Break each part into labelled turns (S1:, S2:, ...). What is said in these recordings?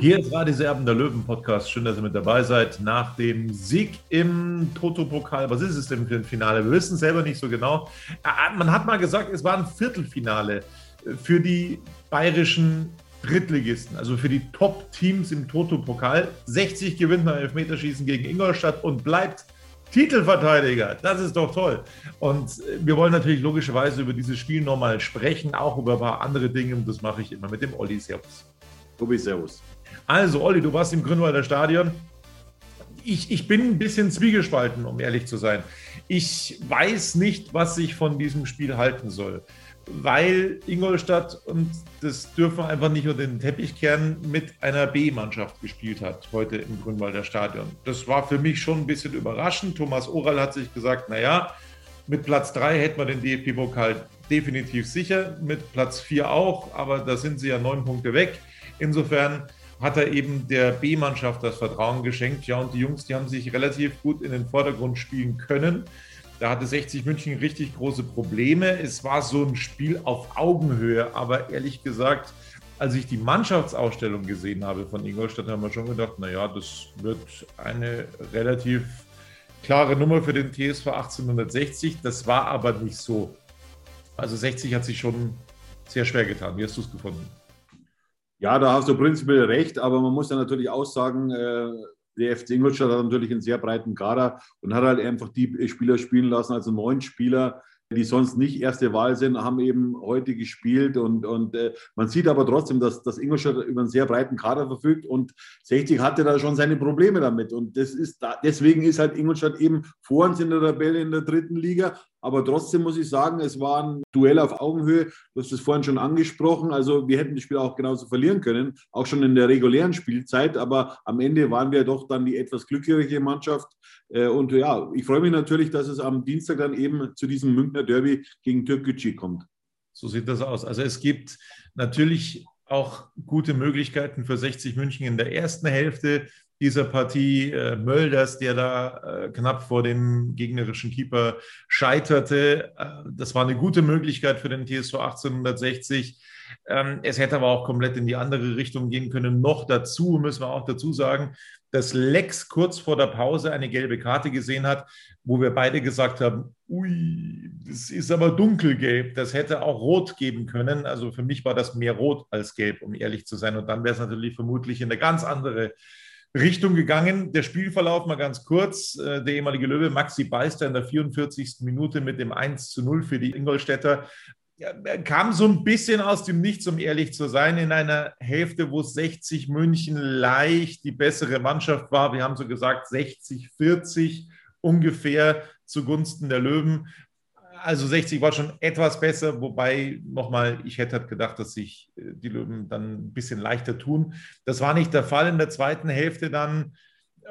S1: Hier ist Radio Serben, der Löwen-Podcast. Schön, dass ihr mit dabei seid. Nach dem Sieg im Toto-Pokal, was ist es denn für ein Finale? Wir wissen es selber nicht so genau. Äh, Man hat mal gesagt, es war ein Viertelfinale für die bayerischen Drittligisten, also für die Top-Teams im Toto-Pokal. 60 gewinnt man Elfmeterschießen gegen Ingolstadt und bleibt Titelverteidiger. Das ist doch toll. Und wir wollen natürlich logischerweise über dieses Spiel nochmal sprechen, auch über ein paar andere Dinge. Und das mache ich immer mit dem Olli. Servus.
S2: Tobi, servus.
S1: Also, Olli, du warst im Grünwalder Stadion. Ich, ich bin ein bisschen zwiegespalten, um ehrlich zu sein. Ich weiß nicht, was ich von diesem Spiel halten soll, weil Ingolstadt, und das dürfen wir einfach nicht unter den Teppich kehren, mit einer B-Mannschaft gespielt hat heute im Grünwalder Stadion. Das war für mich schon ein bisschen überraschend. Thomas Oral hat sich gesagt, naja, mit Platz 3 hätten wir den DFB-Pokal definitiv sicher, mit Platz 4 auch, aber da sind sie ja neun Punkte weg. Insofern hat er eben der B-Mannschaft das Vertrauen geschenkt. Ja, und die Jungs, die haben sich relativ gut in den Vordergrund spielen können. Da hatte 60 München richtig große Probleme. Es war so ein Spiel auf Augenhöhe, aber ehrlich gesagt, als ich die Mannschaftsausstellung gesehen habe von Ingolstadt, haben wir schon gedacht, naja, das wird eine relativ klare Nummer für den TSV 1860. Das war aber nicht so. Also 60 hat sich schon sehr schwer getan. Wie hast du es gefunden?
S2: Ja, da hast du prinzipiell recht, aber man muss ja natürlich auch sagen, äh, der FC Ingolstadt hat natürlich einen sehr breiten Kader und hat halt einfach die Spieler spielen lassen, also neun Spieler, die sonst nicht erste Wahl sind, haben eben heute gespielt und, und äh, man sieht aber trotzdem, dass, dass Ingolstadt über einen sehr breiten Kader verfügt und 60 hatte da schon seine Probleme damit und das ist da, deswegen ist halt Ingolstadt eben vor uns in der Tabelle in der dritten Liga, aber trotzdem muss ich sagen, es war ein Duell auf Augenhöhe. Du hast es vorhin schon angesprochen. Also wir hätten das Spiel auch genauso verlieren können, auch schon in der regulären Spielzeit. Aber am Ende waren wir doch dann die etwas glücklichere Mannschaft. Äh, und ja, ich freue mich natürlich, dass es am Dienstag dann eben zu diesem Münchner Derby gegen Türkgücü kommt.
S1: So sieht das aus. Also es gibt natürlich auch gute Möglichkeiten für 60 München in der ersten Hälfte dieser Partie. Äh, Mölders, der da äh, knapp vor dem gegnerischen Keeper scheiterte. Äh, das war eine gute Möglichkeit für den TSV 1860. Ähm, es hätte aber auch komplett in die andere Richtung gehen können. Noch dazu müssen wir auch dazu sagen, dass Lex kurz vor der Pause eine gelbe Karte gesehen hat, wo wir beide gesagt haben, ui, das ist aber dunkelgelb, das hätte auch rot geben können. Also für mich war das mehr rot als gelb, um ehrlich zu sein. Und dann wäre es natürlich vermutlich in eine ganz andere Richtung gegangen. Der Spielverlauf mal ganz kurz. Äh, der ehemalige Löwe Maxi Beister in der 44. Minute mit dem 1 zu 0 für die Ingolstädter kam so ein bisschen aus dem Nichts, um ehrlich zu sein, in einer Hälfte, wo 60 München leicht die bessere Mannschaft war. Wir haben so gesagt 60, 40 ungefähr zugunsten der Löwen. Also 60 war schon etwas besser, wobei nochmal, ich hätte halt gedacht, dass sich äh, die Löwen dann ein bisschen leichter tun. Das war nicht der Fall. In der zweiten Hälfte dann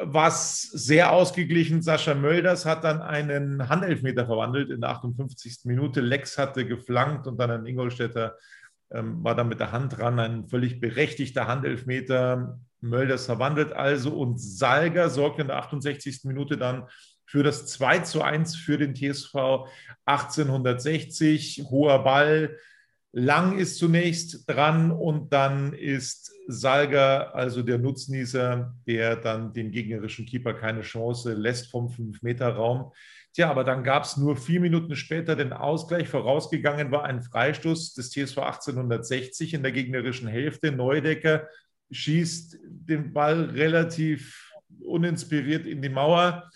S1: war es sehr ausgeglichen. Sascha Mölders hat dann einen Handelfmeter verwandelt in der 58. Minute. Lex hatte geflankt und dann ein Ingolstädter ähm, war dann mit der Hand dran, ein völlig berechtigter Handelfmeter. Mölders verwandelt also und Salger sorgt in der 68. Minute dann für das 2 zu 1 für den TSV 1860. Hoher Ball, Lang ist zunächst dran und dann ist Salger, also der Nutznießer, der dann dem gegnerischen Keeper keine Chance lässt vom 5-Meter-Raum. Tja, aber dann gab es nur vier Minuten später den Ausgleich. Vorausgegangen war ein Freistoß des TSV 1860 in der gegnerischen Hälfte. Neudecker schießt den Ball relativ uninspiriert in die Mauer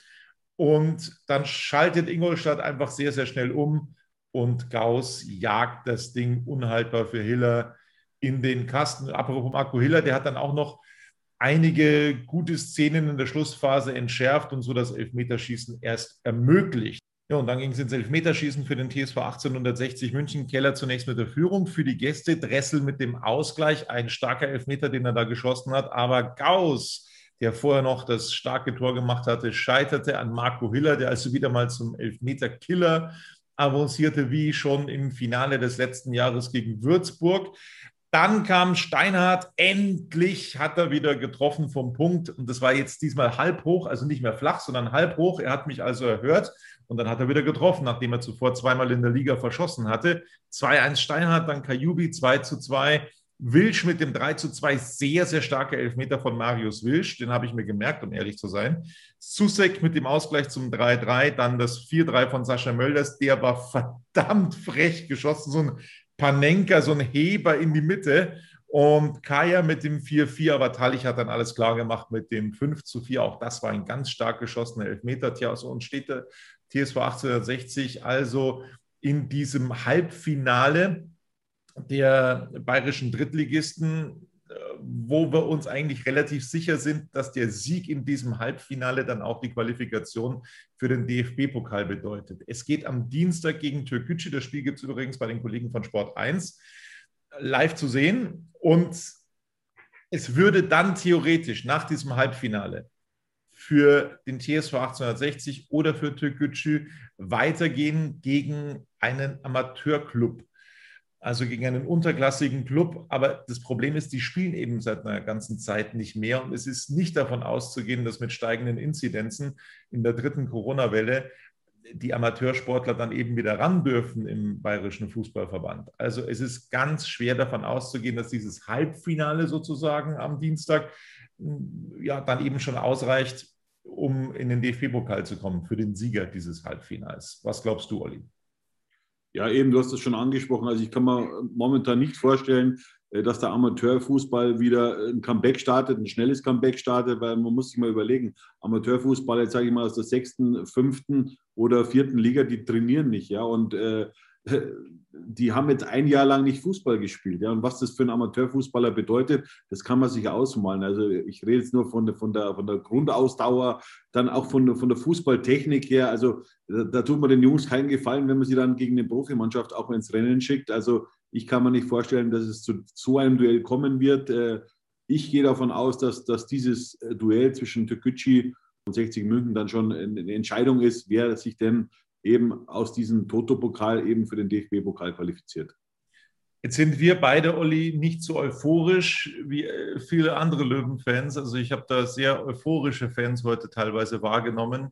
S1: und dann schaltet Ingolstadt einfach sehr, sehr schnell um und Gauss jagt das Ding unhaltbar für Hiller in den Kasten. Apropos Marco Hiller, der hat dann auch noch einige gute Szenen in der Schlussphase entschärft und so das Elfmeterschießen erst ermöglicht. Ja, und dann ging es ins Elfmeterschießen für den TSV 1860 München. Keller zunächst mit der Führung für die Gäste, Dressel mit dem Ausgleich. Ein starker Elfmeter, den er da geschossen hat. Aber Gauss, der vorher noch das starke Tor gemacht hatte, scheiterte an Marco Hiller, der also wieder mal zum Elfmeter-Killer avancierte wie schon im Finale des letzten Jahres gegen Würzburg. Dann kam Steinhardt, endlich hat er wieder getroffen vom Punkt und das war jetzt diesmal halb hoch, also nicht mehr flach, sondern halb hoch. Er hat mich also erhört und dann hat er wieder getroffen, nachdem er zuvor zweimal in der Liga verschossen hatte. 2-1 Steinhardt, dann Kajubi 2 zu 2 Wilsch mit dem 3 zu 2, sehr, sehr starker Elfmeter von Marius Wilsch, den habe ich mir gemerkt, um ehrlich zu sein. Susek mit dem Ausgleich zum 3-3, dann das 4-3 von Sascha Mölders, der war verdammt frech geschossen, so ein Panenka, so ein Heber in die Mitte. Und Kaya mit dem 4-4, aber Talich hat dann alles klar gemacht mit dem 5 zu 4. Auch das war ein ganz stark geschossener Elfmeter. Tja, so und steht der TSV 1860 also in diesem Halbfinale der bayerischen Drittligisten, äh, wo wir uns eigentlich relativ sicher sind, dass der Sieg in diesem Halbfinale dann auch die Qualifikation für den DFB-Pokal bedeutet. Es geht am Dienstag gegen Türkgücü. Das Spiel gibt es übrigens bei den Kollegen von Sport 1 live zu sehen. Und es würde dann theoretisch nach diesem Halbfinale für den TSV 1860 oder für Türkgücü weitergehen gegen einen Amateurclub also gegen einen unterklassigen Club. Aber das Problem ist, die spielen eben seit einer ganzen Zeit nicht mehr. Und es ist nicht davon auszugehen, dass mit steigenden Inzidenzen in der dritten Corona-Welle die Amateursportler dann eben wieder ran dürfen im Bayerischen Fußballverband. Also es ist ganz schwer davon auszugehen, dass dieses Halbfinale sozusagen am Dienstag ja dann eben schon ausreicht, um in den DFB-Pokal zu kommen für den Sieger dieses Halbfinals. Was glaubst du, Olli?
S2: Ja, eben, du hast es schon angesprochen. Also ich kann mir momentan nicht vorstellen, äh, dass der Amateurfußball wieder ein Comeback startet, ein schnelles Comeback startet, weil man muss sich mal überlegen, Amateurfußball, jetzt sage ich mal aus der sechsten, fünften oder vierten Liga, die trainieren nicht, ja, und äh, die haben jetzt ein Jahr lang nicht Fußball gespielt. Ja, und was das für einen Amateurfußballer bedeutet, das kann man sich ausmalen. Also ich rede jetzt nur von der, von der, von der Grundausdauer, dann auch von, von der Fußballtechnik her. Also da, da tut man den Jungs keinen Gefallen, wenn man sie dann gegen eine Profimannschaft auch ins Rennen schickt. Also ich kann mir nicht vorstellen, dass es zu so einem Duell kommen wird. Äh, ich gehe davon aus, dass, dass dieses äh, Duell zwischen Türkgücü und 60 München dann schon eine Entscheidung ist, wer sich denn eben aus diesem Toto-Pokal eben für den DFB-Pokal qualifiziert.
S1: Jetzt sind wir beide, Olli, nicht so euphorisch wie äh, viele andere Löwen-Fans. Also ich habe da sehr euphorische Fans heute teilweise wahrgenommen.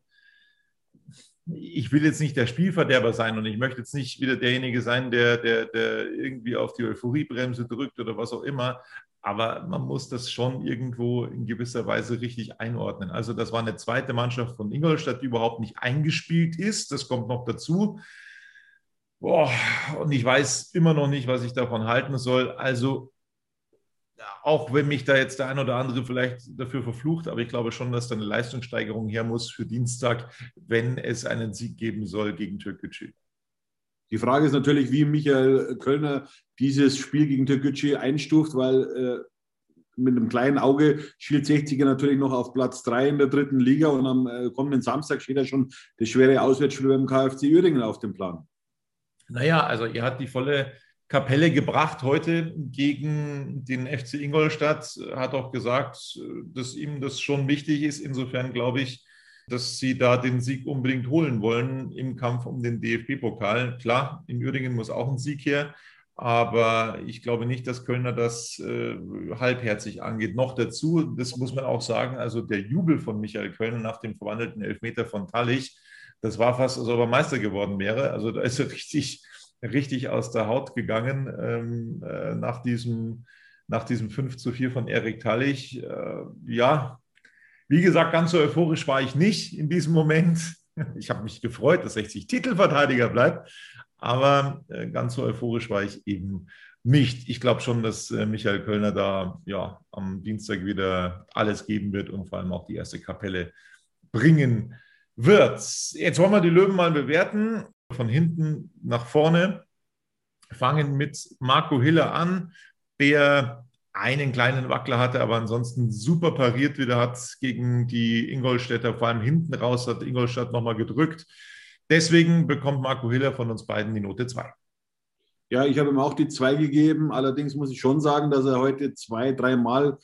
S1: Ich will jetzt nicht der Spielverderber sein und ich möchte jetzt nicht wieder derjenige sein, der, der, der irgendwie auf die Euphoriebremse drückt oder was auch immer aber man muss das schon irgendwo in gewisser Weise richtig einordnen. Also das war eine zweite Mannschaft von Ingolstadt, die überhaupt nicht eingespielt ist. Das kommt noch dazu. Boah, und ich weiß immer noch nicht, was ich davon halten soll. Also auch wenn mich da jetzt der ein oder andere vielleicht dafür verflucht, aber ich glaube schon, dass da eine Leistungssteigerung her muss für Dienstag, wenn es einen Sieg geben soll gegen Türkgücü.
S2: Die Frage ist natürlich, wie Michael Kölner dieses Spiel gegen Türkgücü einstuft, weil äh, mit einem kleinen Auge schielt 60er natürlich noch auf Platz 3 in der dritten Liga und am äh, kommenden Samstag steht ja schon das schwere Auswärtsspiel beim KfC Uerdingen auf dem Plan.
S1: Naja, also ihr hat die volle Kapelle gebracht heute gegen den FC Ingolstadt, hat auch gesagt, dass ihm das schon wichtig ist. Insofern glaube ich, dass sie da den Sieg unbedingt holen wollen im Kampf um den DFB-Pokal. Klar, in Uerdingen muss auch ein Sieg her, Aber ich glaube nicht, dass Kölner das äh, halbherzig angeht. Noch dazu, das muss man auch sagen, also der Jubel von Michael Kölner nach dem verwandelten Elfmeter von Tallich, das war fast, als ob er Meister geworden wäre. Also da ist er richtig, richtig aus der Haut gegangen ähm, äh, nach, diesem, nach diesem 5 zu 4 von Erik Tallich. Äh, ja, wie gesagt, ganz so euphorisch war ich nicht in diesem Moment. Ich habe mich gefreut, dass 60 Titelverteidiger bleibt, aber äh, ganz so euphorisch war ich eben nicht. Ich glaube schon, dass äh, Michael Kölner da ja am Dienstag wieder alles geben wird und vor allem auch die erste Kapelle bringen wird. Jetzt wollen wir die Löwen mal bewerten. Von hinten nach vorne. Fangen mit Marco Hiller an, der einen kleinen Wackler hatte, aber ansonsten super pariert wieder hat gegen die Ingolstädter, vor allem hinten raus hat Ingolstadt nochmal gedrückt. Deswegen bekommt Marco Hiller von uns beiden die Note 2.
S2: Ja, ich habe ihm auch die 2 gegeben. Allerdings muss ich schon sagen, dass er heute zwei, dreimal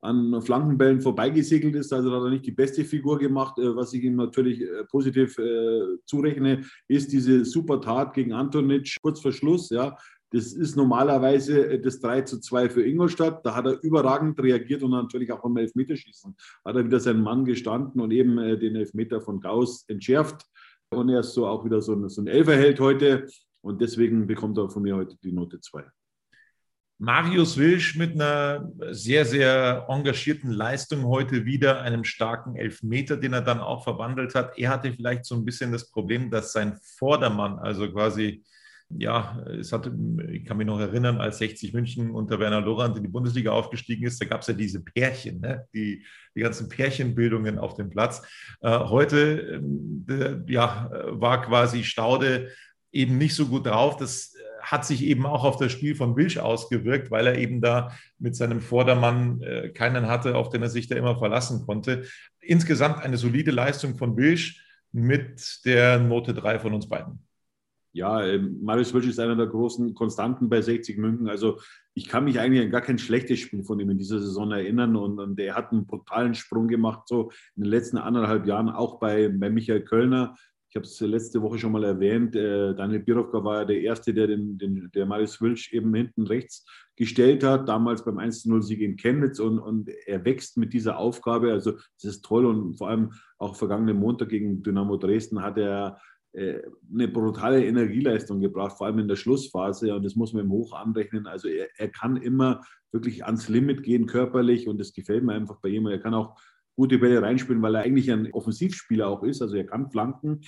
S2: an Flankenbällen vorbeigesegelt ist. Also hat er nicht die beste Figur gemacht. Äh, was ich ihm natürlich äh, positiv äh, zurechne, ist diese super Tat gegen Antonic kurz vor Schluss. Ja, das ist normalerweise äh, das 3 zu 2 für Ingolstadt. Da hat er überragend reagiert und natürlich auch beim Elfmeterschießen hat er wieder seinen Mann gestanden und eben äh, den Elfmeter von Gauss entschärft. Und er ist so auch wieder so ein, so ein Elferheld heute. Und deswegen bekommt er von mir heute die Note 2.
S1: Marius Wilsch mit einer sehr, sehr engagierten Leistung heute wieder, einem starken Elfmeter, den er dann auch verwandelt hat. Er hatte vielleicht so ein bisschen das Problem, dass sein Vordermann, also quasi ja, es hat, ich kann mich noch erinnern, als 60 München unter Werner Lorand in die Bundesliga aufgestiegen ist, da gab es ja diese Pärchen, ne? die, die ganzen Pärchenbildungen auf dem Platz. Äh, heute äh, ja, war quasi Staude eben nicht so gut drauf. Das hat sich eben auch auf das Spiel von Wilsch ausgewirkt, weil er eben da mit seinem Vordermann äh, keinen hatte, auf den er sich da immer verlassen konnte. Insgesamt eine solide Leistung von Wilsch mit der Note 3 von uns beiden
S2: ja, ähm, Marius Wilsch ist einer der großen Konstanten bei 60 München. Also ich kann mich eigentlich an gar kein schlechtes Spiel von ihm in dieser Saison erinnern und, und er hat einen brutalen Sprung gemacht, so in den letzten anderthalb Jahren, auch bei, bei Michael Kölner. Ich habe es letzte Woche schon mal erwähnt. Äh, Daniel Birovka war ja der Erste, der, den, den, der Marius Wilsch eben hinten rechts gestellt hat, damals beim 1-0-Sieg in Chemnitz. Und, und er wächst mit dieser Aufgabe. Also, das ist toll. Und vor allem auch vergangenen Montag gegen Dynamo Dresden hat er eine brutale Energieleistung gebracht, vor allem in der Schlussphase. Und das muss man ihm hoch anrechnen. Also er, er kann immer wirklich ans Limit gehen körperlich und das gefällt mir einfach bei ihm. Er kann auch gute Bälle reinspielen, weil er eigentlich ein Offensivspieler auch ist. Also er kann flanken.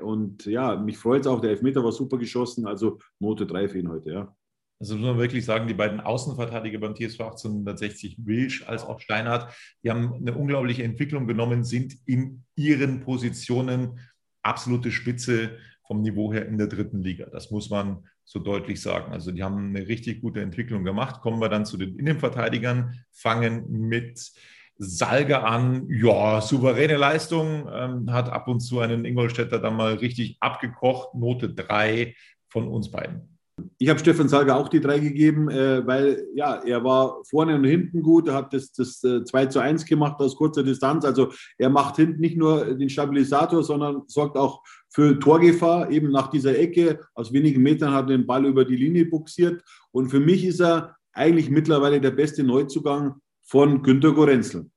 S2: Und ja, mich freut es auch. Der Elfmeter war super geschossen. Also Note 3 für ihn heute, ja.
S1: Also muss man wirklich sagen, die beiden Außenverteidiger beim TSV 1860, Wilsch als auch Steinhardt, die haben eine unglaubliche Entwicklung genommen, sind in ihren Positionen absolute Spitze vom Niveau her in der dritten Liga. Das muss man so deutlich sagen. Also die haben eine richtig gute Entwicklung gemacht. Kommen wir dann zu den Innenverteidigern, fangen mit Salga an. Ja, souveräne Leistung, ähm, hat ab und zu einen Ingolstädter dann mal richtig abgekocht. Note 3 von uns beiden.
S2: Ich habe Stefan Salger auch die drei gegeben, äh, weil ja, er war vorne und hinten gut, er hat das, das äh, 2 zu 1 gemacht aus kurzer Distanz. Also er macht hinten nicht nur den Stabilisator, sondern sorgt auch für Torgefahr, eben nach dieser Ecke. Aus wenigen Metern hat er den Ball über die Linie buxiert. Und für mich ist er eigentlich mittlerweile der beste Neuzugang von Günter Gorenzel.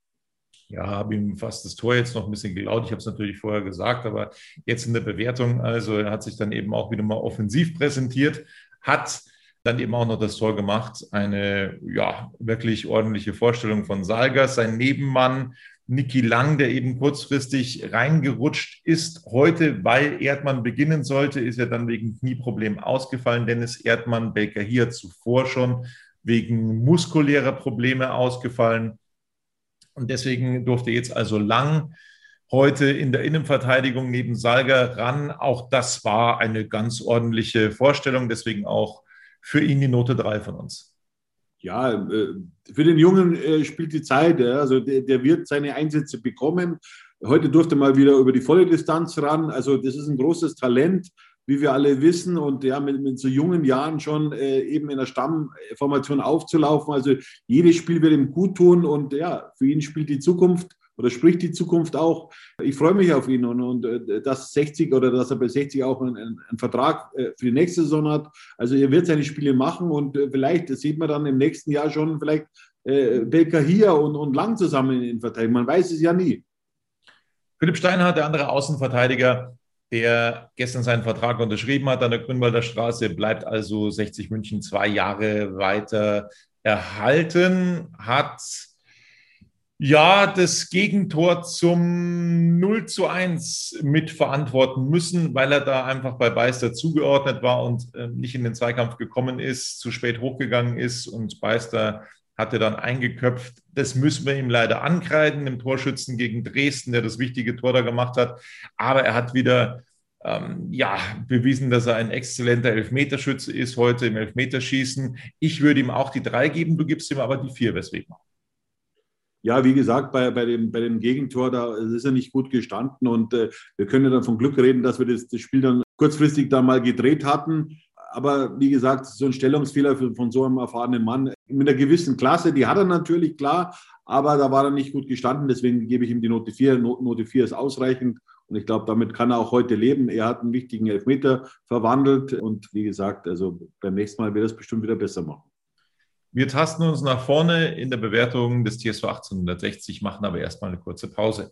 S1: Ja, habe ihm fast das Tor jetzt noch ein bisschen geklaut. Ich habe es natürlich vorher gesagt, aber jetzt in der Bewertung, also er hat sich dann eben auch wieder mal offensiv präsentiert, hat dann eben auch noch das Tor gemacht. Eine ja, wirklich ordentliche Vorstellung von Salgas. Sein Nebenmann Niki Lang, der eben kurzfristig reingerutscht ist. Heute, weil Erdmann beginnen sollte, ist er dann wegen Knieproblem ausgefallen. Dennis Erdmann, Baker hier zuvor schon wegen muskulärer Probleme ausgefallen. Und deswegen durfte jetzt also Lang heute in der Innenverteidigung neben Salger ran. Auch das war eine ganz ordentliche Vorstellung, deswegen auch für ihn die Note 3 von uns.
S2: Ja, äh, für den Jungen äh, spielt die Zeit. Also der wird seine Einsätze bekommen. Heute durfte er mal wieder über die volle Distanz ran. Also das ist ein großes Talent. wie wir alle wissen, und ja, mit, mit so jungen Jahren schon äh, eben in der Stammformation aufzulaufen. Also jedes Spiel wird ihm gut tun und ja, für ihn spielt die Zukunft oder spricht die Zukunft auch. Ich freue mich auf ihn und, und äh, dass 60 oder dass er bei 60 auch einen, einen Vertrag äh, für die nächste Saison hat. Also er wird seine Spiele machen und äh, vielleicht sieht man dann im nächsten Jahr schon vielleicht äh, Belka hier und, und Lang zusammen in Verteidigung. Man weiß es ja nie.
S1: Philipp Steinhardt, der andere Außenverteidiger, der gestern seinen Vertrag unterschrieben hat an der Grünwalder Straße, bleibt also 60 München zwei Jahre weiter erhalten, hat ja das Gegentor zum 0 zu 1 mitverantworten müssen, weil er da einfach bei Beister zugeordnet war und äh, nicht in den Zweikampf gekommen ist, zu spät hochgegangen ist und Beister hatte dann eingeköpft. Das müssen wir ihm leider ankreiden, dem Torschützen gegen Dresden, der das wichtige Tor da gemacht hat. Aber er hat wieder ähm, ja, bewiesen, dass er ein exzellenter Elfmeterschütze ist heute im Elfmeterschießen. Ich würde ihm auch die drei geben, du gibst ihm aber die vier. Weswegen?
S2: Ja, wie gesagt, bei, bei, dem, bei dem Gegentor, da ist er nicht gut gestanden und äh, wir können ja dann von Glück reden, dass wir das, das Spiel dann kurzfristig da mal gedreht hatten aber wie gesagt, so ein Stellungsfehler von so einem erfahrenen Mann mit einer gewissen Klasse, die hat er natürlich, klar, aber da war er nicht gut gestanden, deswegen gebe ich ihm die Note 4. Note 4 ist ausreichend und ich glaube, damit kann er auch heute leben. Er hat einen wichtigen Elfmeter verwandelt und wie gesagt, also beim nächsten Mal wird er es bestimmt wieder besser machen.
S1: Wir tasten uns nach vorne in der Bewertung des TSV 1860, machen aber erstmal eine kurze Pause.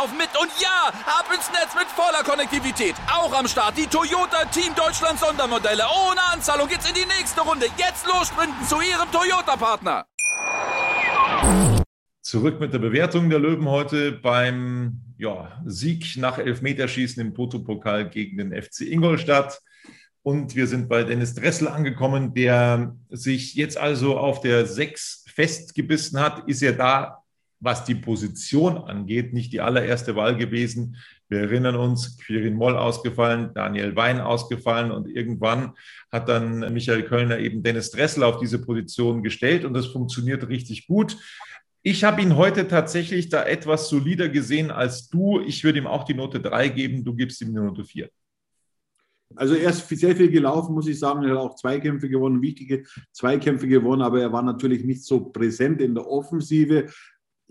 S3: laufen mit und ja, ab ins Netz mit voller Konnektivität. Auch am Start die Toyota Team Deutschland Sondermodelle. Ohne Anzahlung geht's in die nächste Runde. Jetzt los sprinten zu Ihrem Toyota-Partner.
S1: Zurück mit der Bewertung der Löwen heute beim ja, Sieg nach Elfmeterschießen im Toto-Pokal gegen den FC Ingolstadt. Und wir sind bei Dennis Dressel angekommen, der sich jetzt also auf der 6 festgebissen hat. Ist ja da was die Position angeht, nicht die allererste Wahl gewesen. Wir erinnern uns, Quirin Moll ausgefallen, Daniel Wein ausgefallen und irgendwann hat dann Michael Kölner eben Dennis Dressel auf diese Position gestellt und das funktioniert richtig gut. Ich habe ihn heute tatsächlich da etwas solider gesehen als du. Ich würde ihm auch die Note 3 geben, du gibst ihm die Note 4.
S2: Also er ist sehr viel gelaufen, muss ich sagen. Er hat auch Zweikämpfe gewonnen, wichtige Zweikämpfe gewonnen, aber er war natürlich nicht so präsent in der Offensive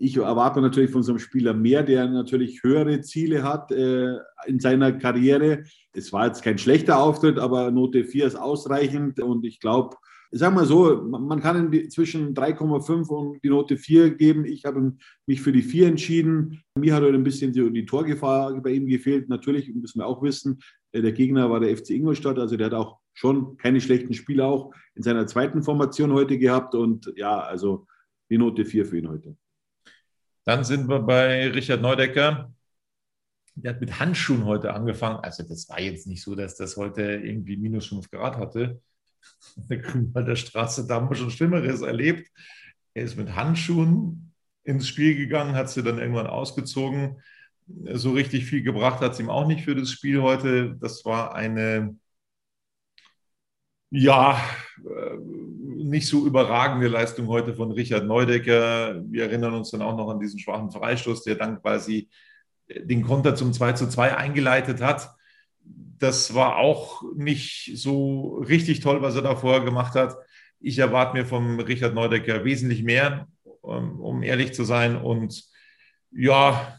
S2: ich erwarte natürlich von so einem Spieler mehr, der natürlich höhere Ziele hat äh, in seiner Karriere. Es war jetzt kein schlechter Auftritt, aber Note 4 ist ausreichend und ich glaube, sagen wir so, man kann zwischen 3,5 und die Note 4 geben. Ich habe mich für die 4 entschieden. Mir hat heute ein bisschen die, Torgefahr bei ihm gefehlt. Natürlich müssen wir auch wissen, äh, der Gegner war der FC Ingolstadt, also der hat auch schon keine schlechten Spiele auch in seiner zweiten Formation heute gehabt und ja, also die Note 4 für ihn heute.
S1: Dann sind wir bei Richard Neudecker. Der hat mit Handschuhen heute angefangen. Also das war jetzt nicht so, dass das heute irgendwie minus 5 Grad hatte. Der Grünwalder Straße, da haben wir schon Schlimmeres erlebt. Er ist mit Handschuhen ins Spiel gegangen, hat sie dann irgendwann ausgezogen. So richtig viel gebracht hat es ihm auch nicht für das Spiel heute. Das war eine, ja, äh, nicht so überragende Leistung heute von Richard Neudecker. Wir erinnern uns dann auch noch an diesen schwachen Freistoß, der dann quasi den Konter zum 2 zu 2 eingeleitet hat. Das war auch nicht so richtig toll, was er da vorher gemacht hat. Ich erwarte mir vom Richard Neudecker wesentlich mehr, ähm, um ehrlich zu sein. Und ja,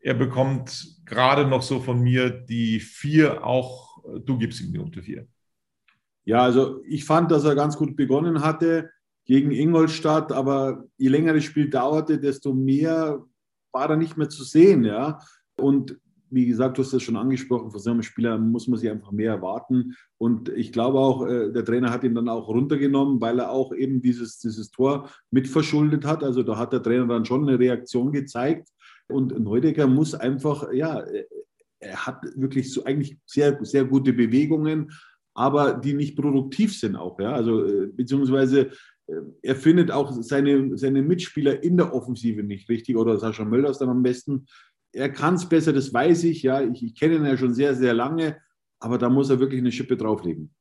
S1: er bekommt gerade noch so von mir die vier, auch du gibst ihm die Note vier.
S2: Ja, also ich fand, dass er ganz gut begonnen hatte gegen Ingolstadt, aber je länger das Spiel dauerte, desto mehr war er nicht mehr zu sehen. Ja? Und wie gesagt, du hast das schon angesprochen, von so einem Spieler muss man sich einfach mehr erwarten. Und ich glaube auch, äh, der Trainer hat ihn dann auch runtergenommen, weil er auch eben dieses, dieses Tor mitverschuldet hat. Also da hat der Trainer dann schon eine Reaktion gezeigt. Und Neudecker muss einfach, ja, er hat wirklich so eigentlich sehr, sehr gute Bewegungen, aber die nicht produktiv sind auch. Ja? Also, äh, beziehungsweise äh, er findet auch seine, seine Mitspieler in der Offensive nicht richtig oder Sascha Mölders dann am besten. Er kann es besser, das weiß ich. Ja, ich, ich kenne ihn ja schon sehr, sehr lange, aber da muss er wirklich eine Schippe drauflegen.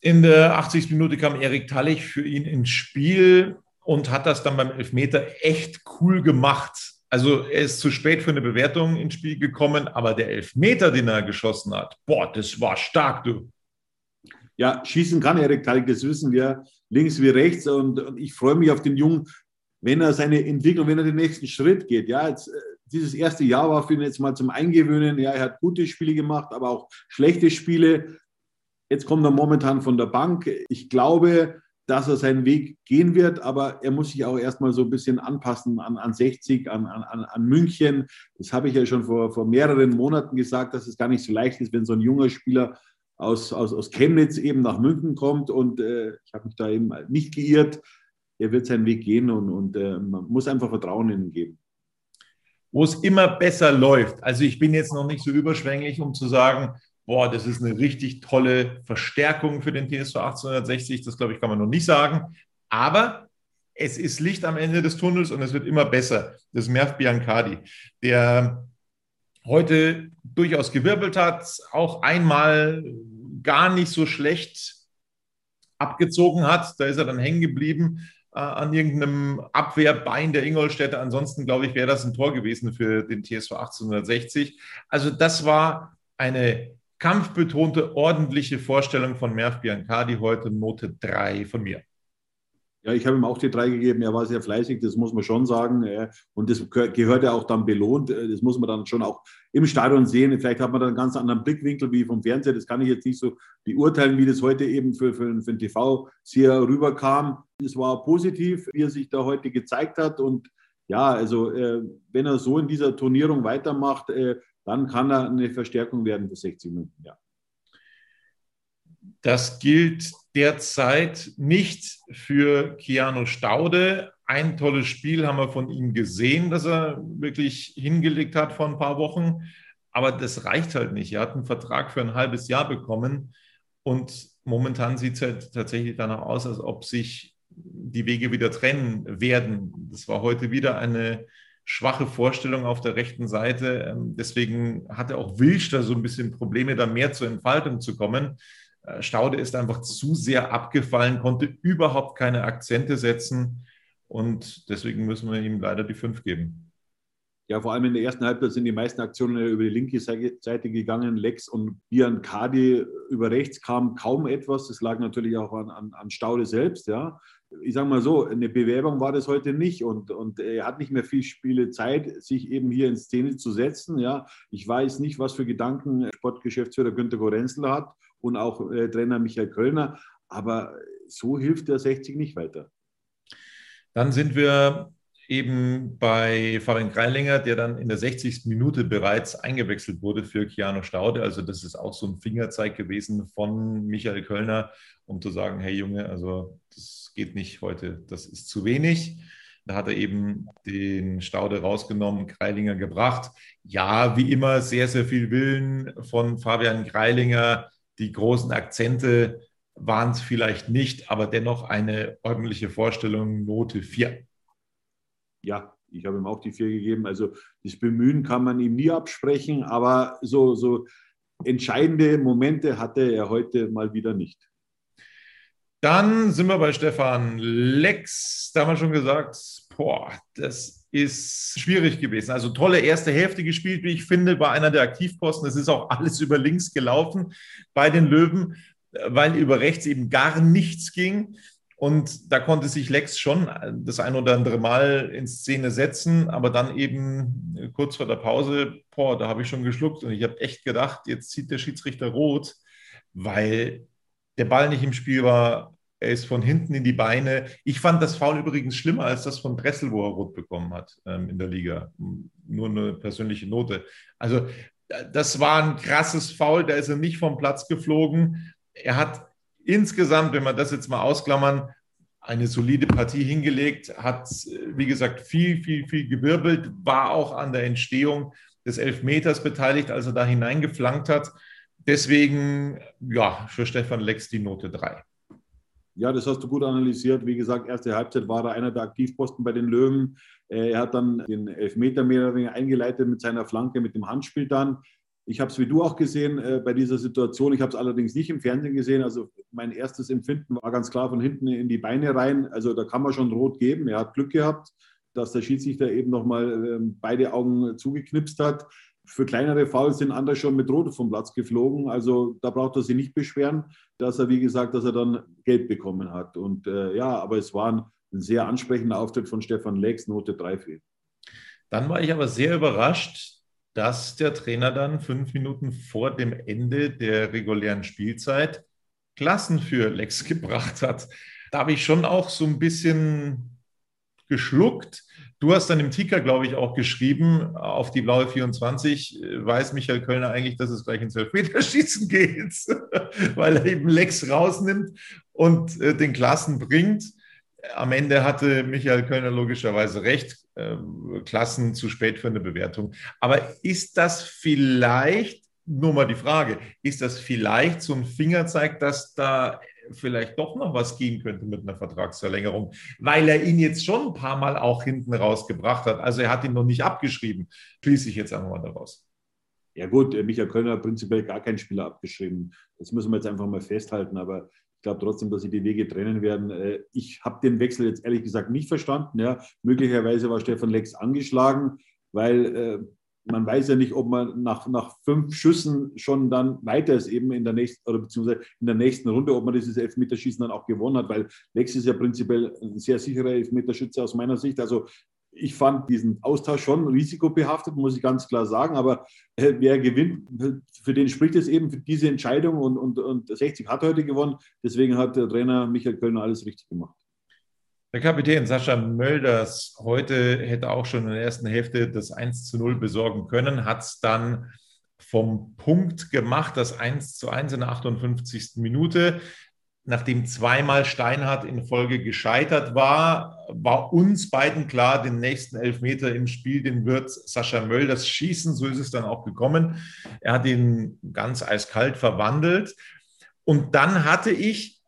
S1: In der 80. Minute kam Erik Tallich für ihn ins Spiel und hat das dann beim Elfmeter echt cool gemacht. Also er ist zu spät für eine Bewertung ins Spiel gekommen, aber der Elfmeter, den er geschossen hat, boah, das war stark, du.
S2: Ja, schießen kann Erik Talg, das wissen wir, links wie rechts. Und, und, ich freue mich auf den Jungen, wenn er seine Entwicklung, wenn er den nächsten Schritt geht. Ja, jetzt, äh, dieses erste Jahr war für ihn jetzt mal zum Eingewöhnen. Ja, er hat gute Spiele gemacht, aber auch schlechte Spiele. Jetzt kommt er momentan von der Bank. Ich glaube, dass er seinen Weg gehen wird, aber er muss sich auch erstmal so ein bisschen anpassen an, an 60, an, an, an München. Das habe ich ja schon vor, vor mehreren Monaten gesagt, dass es gar nicht so leicht ist, wenn so ein junger Spieler aus, aus, aus Chemnitz eben nach München kommt. Und äh, ich habe mich da eben nicht geirrt. Er wird seinen Weg gehen und, und äh, man muss einfach Vertrauen in ihn geben.
S1: Wo es immer besser läuft. Also ich bin jetzt noch nicht so überschwänglich, um zu sagen, boah, das ist eine richtig tolle Verstärkung für den TSV 1860. Das, glaube ich, kann man noch nicht sagen. Aber es ist Licht am Ende des Tunnels und es wird immer besser. Das ist Merv Biancardi, der heute durchaus gewirbelt hat, auch einmal gar nicht so schlecht abgezogen hat. Da ist er dann hängen geblieben äh, an irgendeinem Abwehrbein der Ingolstädter. Ansonsten, glaube ich, wäre das ein Tor gewesen für den TSV 1860. Also das war eine kampfbetonte, ordentliche Vorstellung von Merv Biancardi heute, Note 3 von mir.
S2: Ja, ich habe ihm auch die drei gegeben. Er war sehr fleißig, das muss man schon sagen. Und das gehört ja auch dann belohnt. Das muss man dann schon auch im Stadion sehen. Vielleicht hat man dann einen ganz anderen Blickwinkel wie vom Fernseher. Das kann ich jetzt nicht so beurteilen, wie das heute eben für, für, für den TV-Seher rüberkam. Es war positiv, wie er sich da heute gezeigt hat. Und ja, also äh, wenn er so in dieser Turnierung weitermacht, äh, dann kann er eine Verstärkung werden für 60 Minuten, ja.
S1: Das gilt derzeit nicht für Keanu Staude. Ein tolles Spiel haben wir von ihm gesehen, das er wirklich hingelegt hat vor ein paar Wochen. Aber das reicht halt nicht. Er hat einen Vertrag für ein halbes Jahr bekommen und momentan sieht es halt tatsächlich danach aus, als ob sich die Wege wieder trennen werden. Das war heute wieder eine schwache Vorstellung auf der rechten Seite. Ähm, deswegen hatte auch Wilsch da so ein bisschen Probleme, da mehr zur Entfaltung zu kommen. Äh, Staude ist einfach zu sehr abgefallen, konnte überhaupt keine Akzente setzen und deswegen müssen wir ihm leider die fünf geben.
S2: Ja, vor allem in der ersten Halbzeit sind die meisten Aktionen über die linke Seite gegangen. Lex und Bian Kadi über rechts kam kaum etwas. Das lag natürlich auch an, an, an Staude selbst. Ja. Ich sage mal so, eine Bewerbung war das heute nicht und, und er hat nicht mehr viel Spiele Zeit, sich eben hier in Szene zu setzen. Ja. Ich weiß nicht, was für Gedanken Sportgeschäftsführer Günter Gorenzel hat und auch äh, Trainer Michael Kölner, aber so hilft der 60 nicht weiter.
S1: Dann sind wir eben bei Fabian Greilinger, der dann in der 60. Minute bereits eingewechselt wurde für Keanu Staude. Also das ist auch so ein Fingerzeig gewesen von Michael Kölner, um zu sagen, hey Junge, also das geht nicht heute, das ist zu wenig. Da hat er eben den Staude rausgenommen, Greilinger gebracht. Ja, wie immer, sehr, sehr viel Willen von Fabian Greilinger. Die großen Akzente waren es vielleicht nicht, aber dennoch eine ordentliche Vorstellung, Note 4
S2: ja, ich habe ihm auch die vier gegeben. Also das Bemühen kann man ihm nie absprechen, aber so, so entscheidende Momente hatte er heute mal wieder nicht.
S1: Dann sind wir bei Stefan Lex. Da haben wir schon gesagt, boah, das ist schwierig gewesen. Also tolle erste Hälfte gespielt, wie ich finde, bei einer der Aktivposten. Es ist auch alles über links gelaufen bei den Löwen, weil über rechts eben gar nichts ging. Und da konnte sich Lex schon das ein oder andere Mal in Szene setzen, aber dann eben kurz vor der Pause, boah, da habe ich schon geschluckt und ich habe echt gedacht, jetzt zieht der Schiedsrichter rot, weil der Ball nicht im Spiel war. Er ist von hinten in die Beine. Ich fand das Foul übrigens schlimmer als das von Dressel, wo er rot bekommen hat ähm, in der Liga. Nur eine persönliche Note. Also, das war ein krasses Foul. Da ist er nicht vom Platz geflogen. Er hat insgesamt, wenn wir das jetzt mal ausklammern, eine solide Partie hingelegt, hat, wie gesagt, viel, viel, viel gewirbelt, war auch an der Entstehung des Elfmeters beteiligt, als er da hineingeflankt hat. Deswegen, ja, für Stefan Lex die Note 3.
S2: Ja, das hast du gut analysiert. Wie gesagt, erste Halbzeit war er einer der Aktivposten bei den Löwen. Äh, er hat dann den Elfmeter mehr oder weniger eingeleitet mit seiner Flanke, mit dem Handspiel dann. Ich habe es wie du auch gesehen äh, bei dieser Situation. Ich habe es allerdings nicht im Fernsehen gesehen. Also mein erstes Empfinden war ganz klar von hinten in die Beine rein. Also da kann man schon rot geben. Er hat Glück gehabt, dass der Schiedsrichter eben nochmal äh, beide Augen zugeknipst hat. Für kleinere Fouls sind andere schon mit Rot vom Platz geflogen. Also da braucht er sich nicht beschweren, dass er, wie gesagt, dass er dann Geld bekommen hat. Und äh, ja, aber es war ein, sehr ansprechender Auftritt von Stefan Lex, Note 3 für
S1: Dann war ich aber sehr überrascht, dass der Trainer dann fünf Minuten vor dem Ende der regulären Spielzeit Klassen für Lex gebracht hat. Da habe ich schon auch so ein bisschen geschluckt. Du hast dann im Ticker, glaube ich, auch geschrieben, auf die blaue 24 weiß Michael Kölner eigentlich, dass es gleich ins Elfmeterschießen geht, weil er eben Lex rausnimmt und äh, den Klassen bringt. Am Ende hatte Michael Kölner logischerweise recht, äh, Klassen zu spät für eine Bewertung. Aber ist das vielleicht, nur mal die Frage, ist das vielleicht so ein Fingerzeig, dass da vielleicht doch noch was gehen könnte mit einer Vertragsverlängerung, weil er ihn jetzt schon ein paar Mal auch hinten rausgebracht hat. Also er hat ihn noch nicht abgeschrieben, schließe ich jetzt einmal daraus.
S2: Ja gut, Michael Kölner hat prinzipiell gar keinen Spieler abgeschrieben. Das müssen wir jetzt einfach mal festhalten. Aber ich glaube trotzdem, dass sie die Wege trennen werden. Äh, ich habe den Wechsel jetzt ehrlich gesagt nicht verstanden. Ja. Möglicherweise war Stefan Lex angeschlagen, weil äh, man weiß ja nicht, ob man nach, nach fünf Schüssen schon dann weiter ist, eben in der nächsten oder beziehungsweise in der nächsten Runde, ob man dieses Elfmeterschießen dann auch gewonnen hat, weil Lex ist ja prinzipiell ein sehr sicherer Elfmeterschütze aus meiner Sicht. Also ich fand diesen Austausch schon risikobehaftet, muss ich ganz klar sagen. Aber äh, wer gewinnt, für den spricht es eben für diese Entscheidung und, und, und 60 hat heute gewonnen. Deswegen hat der Trainer Michael Kölner alles richtig gemacht.
S1: Der Kapitän Sascha Mölders heute hätte auch schon in der ersten Hälfte das 1 zu 0 besorgen können, hat es dann vom Punkt gemacht, das 1 zu 1 in der 58. Minute. Nachdem zweimal Steinhardt in Folge gescheitert war, war uns beiden klar, den nächsten Elfmeter im Spiel, den wird Sascha Mölders schießen. So ist es dann auch gekommen. Er hat ihn ganz eiskalt verwandelt. Und dann hatte ich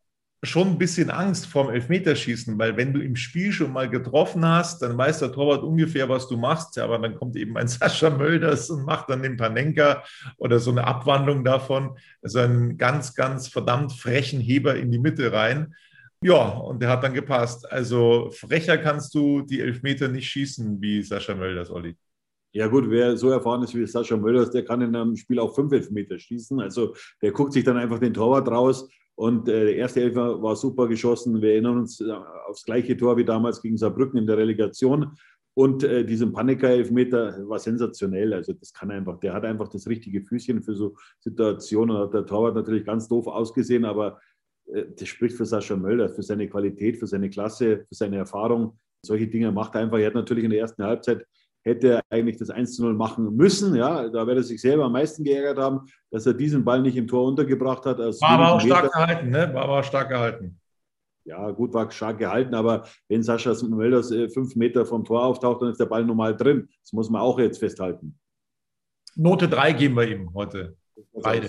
S1: schon ein bisschen Angst vorm Elfmeterschießen, weil wenn du im Spiel schon mal getroffen hast, dann weiß der Torwart ungefähr, was du machst. Aber dann kommt eben ein Sascha Mölders und macht dann den Panenka oder so eine Abwandlung davon, also einen ganz, ganz verdammt frechen Heber in die Mitte rein. Ja, und der hat dann gepasst. Also frecher kannst du die Elfmeter nicht schießen wie Sascha Mölders, Olli.
S2: Ja gut, wer so erfahren ist wie Sascha Mölders, der kann in einem Spiel auch fünf Elfmeter schießen. Also der guckt sich dann einfach den Torwart raus und äh, der erste Elfer war super geschossen. Wir erinnern uns äh, aufs gleiche Tor wie damals gegen Saarbrücken in der Relegation. Und äh, diesen Paniker-Elfmeter war sensationell. Also das kann einfach, der hat einfach das richtige Füßchen für so Situationen. Hat der Torwart natürlich ganz doof ausgesehen, aber äh, das spricht für Sascha Mölder, für seine Qualität, für seine Klasse, für seine Erfahrung. Solche Dinge macht er einfach. Er hat natürlich in der ersten Halbzeit hätte er eigentlich das 1 zu 0 machen müssen. Ja, da wird er sich selber am meisten geärgert haben, dass er diesen Ball nicht im Tor untergebracht hat.
S1: War aber auch stark Meter. gehalten, ne? War aber auch stark gehalten.
S2: Ja, gut, war stark gehalten, aber wenn Sascha Mölders äh, fünf Meter vom Tor auftaucht, dann ist der Ball normal drin. Das muss man auch jetzt festhalten.
S1: Note 3 geben wir ihm heute. Beide.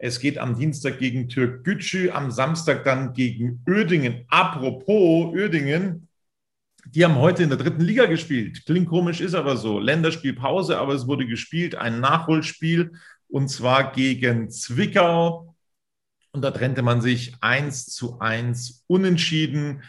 S1: Es geht am Dienstag gegen Türk Gücü, am Samstag dann gegen Ödingen. Apropos Ödingen, die haben heute in der dritten Liga gespielt. Klingt komisch, ist aber so. Länderspielpause, aber es wurde gespielt, ein Nachholspiel und zwar gegen Zwickau. Und da trennte man sich eins zu eins unentschieden.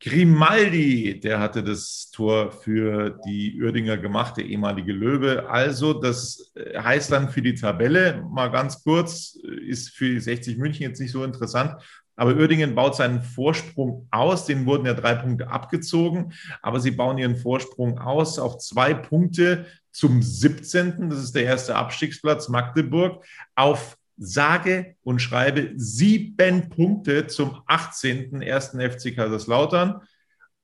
S1: Grimaldi, der hatte das Tor für die Uerdinger gemacht, der ehemalige Löwe. Also, das äh, heißt dann für die Tabelle, mal ganz kurz, äh, ist für 60 München jetzt nicht so interessant. Aber Uerdingen baut seinen Vorsprung aus. Den wurden ja drei Punkte abgezogen. Aber sie bauen ihren Vorsprung aus auf zwei Punkte zum 17. Das ist der erste Abstiegsplatz Magdeburg. Auf sage und schreibe sieben Punkte zum 18. ersten FC Kaiserslautern.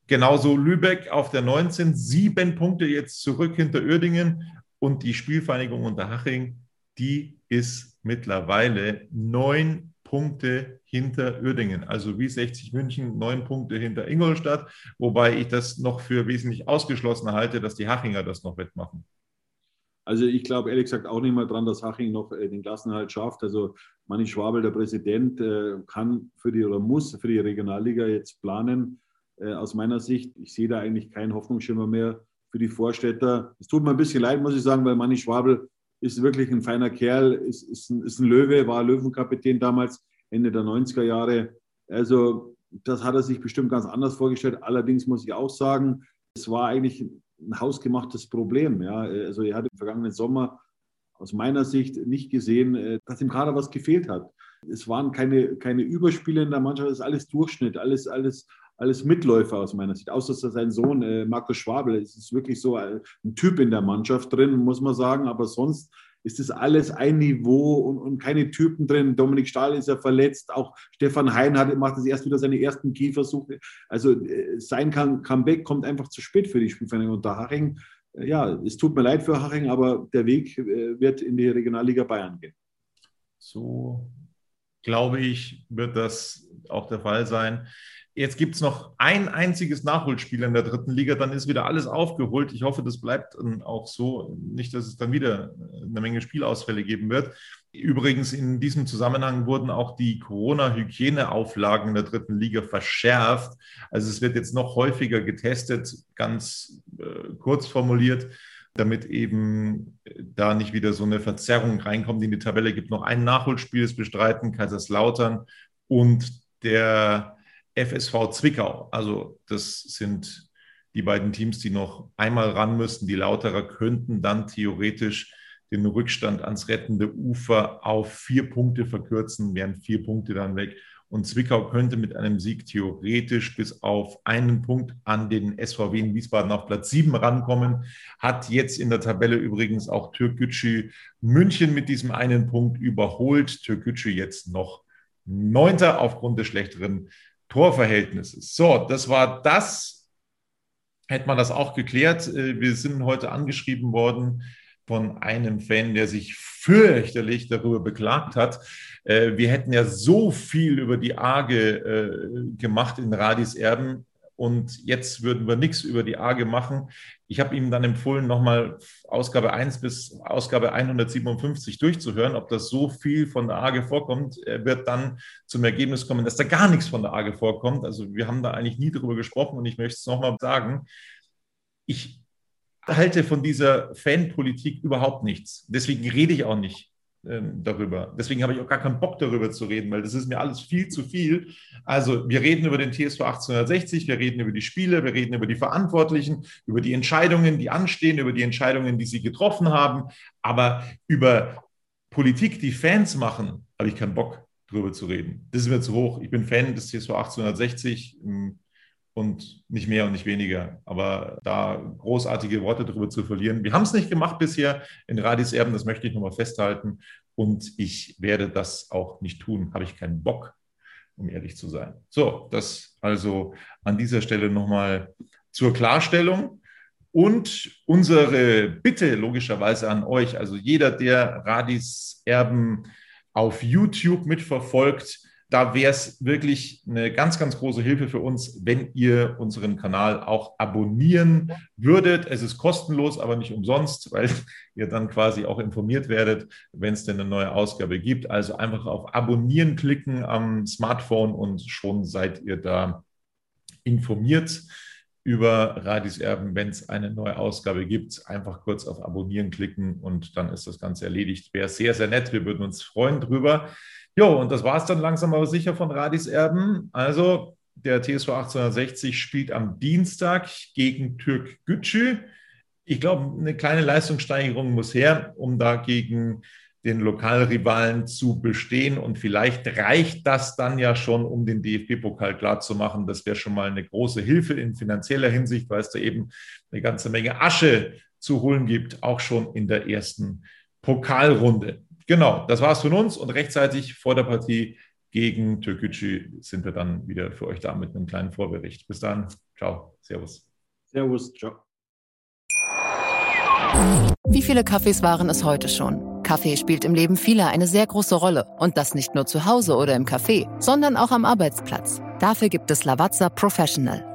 S1: Genauso Lübeck auf der 19, sieben Punkte jetzt zurück hinter Uerdingen und die Spielvereinigung Unterhaching, die ist mittlerweile neun Punkte hinter Uerdingen. Also wie 60 München, neun Punkte hinter Ingolstadt, wobei ich das noch für wesentlich ausgeschlossen halte, dass die Hachinger das noch wettmachen.
S2: Also ich glaube ehrlich gesagt auch nicht mal dran, dass Haching noch äh, den Klassenhalt schafft. Also Manni Schwabel, der Präsident, äh, kann für die oder muss für die Regionalliga jetzt planen. Äh, aus meiner Sicht, ich sehe da eigentlich keinen Hoffnungsschimmer mehr für die Vorstädter. Es tut mir ein bisschen leid, muss ich sagen, weil Manni Schwabel ist wirklich ein feiner Kerl, ist, ist, ein, ist ein Löwe, war Löwenkapitän damals, Ende der 90er Jahre. Also das hat er sich bestimmt ganz anders vorgestellt. Allerdings muss ich auch sagen, es war eigentlich ein hausgemachtes Problem. Ja. Also er hat im vergangenen Sommer aus meiner Sicht nicht gesehen, äh, dass im Kader was gefehlt hat. Es waren keine, keine Überspiele in der Mannschaft, es ist alles Durchschnitt, alles, alles, alles Mitläufer aus meiner Sicht. Außer sein Sohn äh, Markus Schwabel, ist wirklich so ein Typ in der Mannschaft drin, muss man sagen. Aber sonst ist das alles ein Niveau und, und, keine Typen drin. Dominik Stahl ist ja verletzt, auch Stefan Hein hat, macht das erst wieder seine ersten Keyversuche. Also äh, sein Comeback kommt einfach zu spät für die Spielvereinigung unter Haching. Äh, ja, es tut mir leid für Haching, aber der Weg äh, wird in die Regionalliga Bayern gehen.
S1: So glaube ich, wird das auch der Fall sein. Jetzt gibt es noch ein einziges Nachholspiel in der dritten Liga, dann ist wieder alles aufgeholt. Ich hoffe, das bleibt auch so. Nicht, dass es dann wieder eine Menge Spielausfälle geben wird. Übrigens, in diesem Zusammenhang wurden auch die Corona-Hygieneauflagen in der dritten Liga verschärft. Also es wird jetzt noch häufiger getestet, ganz äh, kurz formuliert, damit eben da nicht wieder so eine Verzerrung reinkommt in die Tabelle. Gibt noch ein Nachholspiel, es bestreiten Kaiserslautern und der FSV Zwickau. Also das sind die beiden Teams, die noch einmal ran müssten. Die Lauterer könnten dann theoretisch den Rückstand ans rettende Ufer auf vier Punkte verkürzen, wären vier Punkte dann weg. Und Zwickau könnte mit einem Sieg theoretisch bis auf einen Punkt an den SVW in Wiesbaden auf Platz sieben rankommen. Hat jetzt in der Tabelle übrigens auch Türkgücü München mit diesem einen Punkt überholt. Türkgücü jetzt noch Neunter aufgrund des schlechteren Torverhältnisses. So, das war das. Hätte man das auch geklärt. Äh, wir sind heute angeschrieben worden von einem Fan, der sich fürchterlich darüber beklagt hat. Äh, wir hätten ja so viel über die Arge äh, gemacht in Radis Erben und jetzt würden wir nichts über die Arge machen. Ich habe ihm dann empfohlen, nochmal Ausgabe 1 bis Ausgabe 157 durchzuhören, ob das so viel von der AGE vorkommt. Er wird dann zum Ergebnis kommen, dass da gar nichts von der AGE vorkommt. Also wir haben da eigentlich nie drüber gesprochen und ich möchte es nochmal sagen. Ich halte von dieser Fanpolitik überhaupt nichts. Deswegen rede ich auch nicht ähm, darüber. Deswegen habe ich auch gar keinen Bock darüber zu reden, weil das ist mir alles viel zu viel. Also wir reden über den TSV 1860, wir reden über die Spiele, wir reden über die Verantwortlichen, über die Entscheidungen, die anstehen, über die Entscheidungen, die sie getroffen haben. Aber über Politik, die Fans machen, habe ich keinen Bock darüber zu reden. Das ist mir zu hoch. Ich bin Fan des TSV 1860 ähm, und nicht mehr und nicht weniger. Aber da großartige Worte darüber zu verlieren. Wir haben es nicht gemacht bisher in Radis Erben, das möchte ich nochmal festhalten. Und ich werde das auch nicht tun. Habe ich keinen Bock, um ehrlich zu sein. So, das also an dieser Stelle nochmal zur Klarstellung. Und unsere Bitte logischerweise an euch, also jeder, der Radis Erben auf YouTube mitverfolgt, da wäre es wirklich eine ganz, ganz große Hilfe für uns, wenn ihr unseren Kanal auch abonnieren würdet. Es ist kostenlos, aber nicht umsonst, weil ihr dann quasi auch informiert werdet, wenn es denn eine neue Ausgabe gibt. Also einfach auf Abonnieren klicken am Smartphone und schon seid ihr da informiert über Radis Erben, wenn es eine neue Ausgabe gibt. Einfach kurz auf Abonnieren klicken und dann ist das Ganze erledigt. Wäre sehr, sehr nett. Wir würden uns freuen drüber. Jo, und das war es dann langsam aber sicher von Radis Erben. Also der TSV 1860 spielt am Dienstag gegen Türk Gütschü. Ich glaube, eine kleine Leistungssteigerung muss her, um da gegen den Lokalrivalen zu bestehen. Und vielleicht reicht das dann ja schon, um den DFB-Pokal klarzumachen. Das wäre schon mal eine große Hilfe in finanzieller Hinsicht, weil es da eben eine ganze Menge Asche zu holen gibt, auch schon in der ersten Pokalrunde. Genau, das war's von uns und rechtzeitig vor der Partie gegen Türkgücü sind wir dann wieder für euch da mit einem kleinen Vorbericht. Bis dann. Ciao. Servus.
S2: Servus. Ciao.
S4: Wie viele Kaffees waren es heute schon? Kaffee spielt im Leben vieler eine sehr große Rolle. Und das nicht nur zu Hause oder im Café, sondern auch am Arbeitsplatz. Dafür gibt es Lavazza Professional.